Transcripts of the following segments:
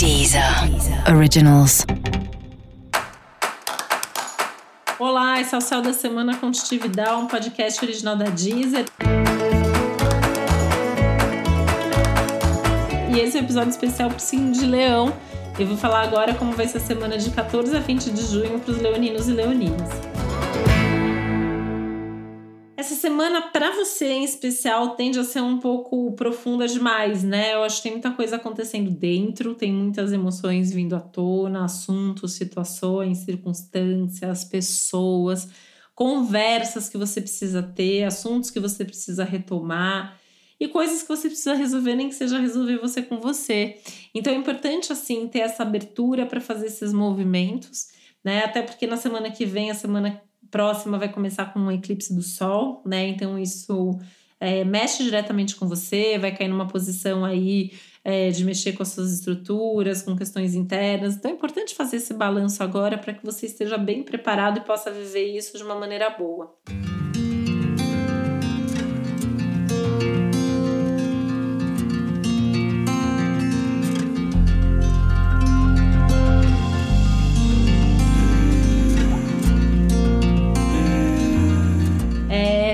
Deezer Originals. Olá, esse é o Céu da Semana Contitividade, um podcast original da Deezer. E esse é um episódio especial para o signo de Leão. Eu vou falar agora como vai ser a semana de 14 a 20 de junho para os leoninos e leoninas. Essa semana, para você em especial, tende a ser um pouco profunda demais, né? Eu acho que tem muita coisa acontecendo dentro, tem muitas emoções vindo à tona, assuntos, situações, circunstâncias, pessoas, conversas que você precisa ter, assuntos que você precisa retomar e coisas que você precisa resolver, nem que seja resolver você com você. Então é importante, assim, ter essa abertura para fazer esses movimentos, né? Até porque na semana que vem, a semana próxima vai começar com um eclipse do Sol, né? Então isso é, mexe diretamente com você, vai cair numa posição aí é, de mexer com as suas estruturas, com questões internas. Então é importante fazer esse balanço agora para que você esteja bem preparado e possa viver isso de uma maneira boa.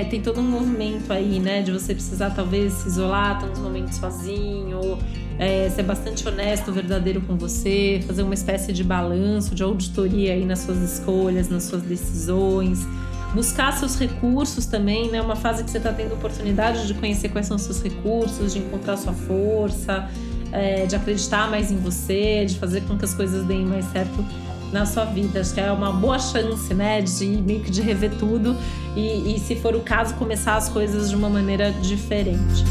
Tem todo um movimento aí, né? De você precisar talvez se isolar, ter uns momentos sozinho, é, ser bastante honesto, verdadeiro com você, fazer uma espécie de balanço, de auditoria aí nas suas escolhas, nas suas decisões. Buscar seus recursos também, né? Uma fase que você está tendo oportunidade de conhecer quais são seus recursos, de encontrar sua força, é, de acreditar mais em você, de fazer com que as coisas deem mais certo na sua vida. Acho que é uma boa chance, né, de meio que de rever tudo e, e se for o caso, começar as coisas de uma maneira diferente.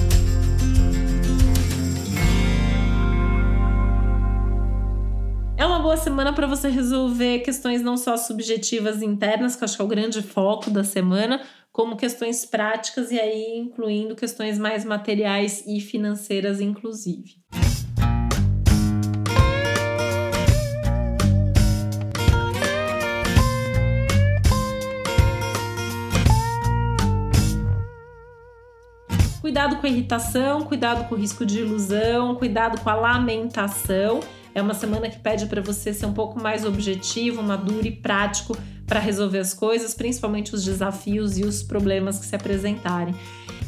É uma boa semana para você resolver questões não só subjetivas internas, que acho que é o grande foco da semana, como questões práticas e aí incluindo questões mais materiais e financeiras, inclusive. Cuidado com a irritação, cuidado com o risco de ilusão, cuidado com a lamentação. É uma semana que pede para você ser um pouco mais objetivo, maduro e prático para resolver as coisas, principalmente os desafios e os problemas que se apresentarem.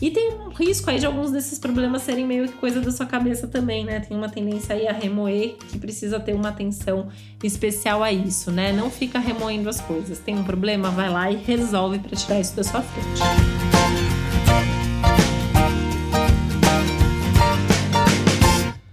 E tem um risco aí de alguns desses problemas serem meio que coisa da sua cabeça também, né? Tem uma tendência aí a remoer que precisa ter uma atenção especial a isso, né? Não fica remoendo as coisas. Tem um problema, vai lá e resolve para tirar isso da sua frente.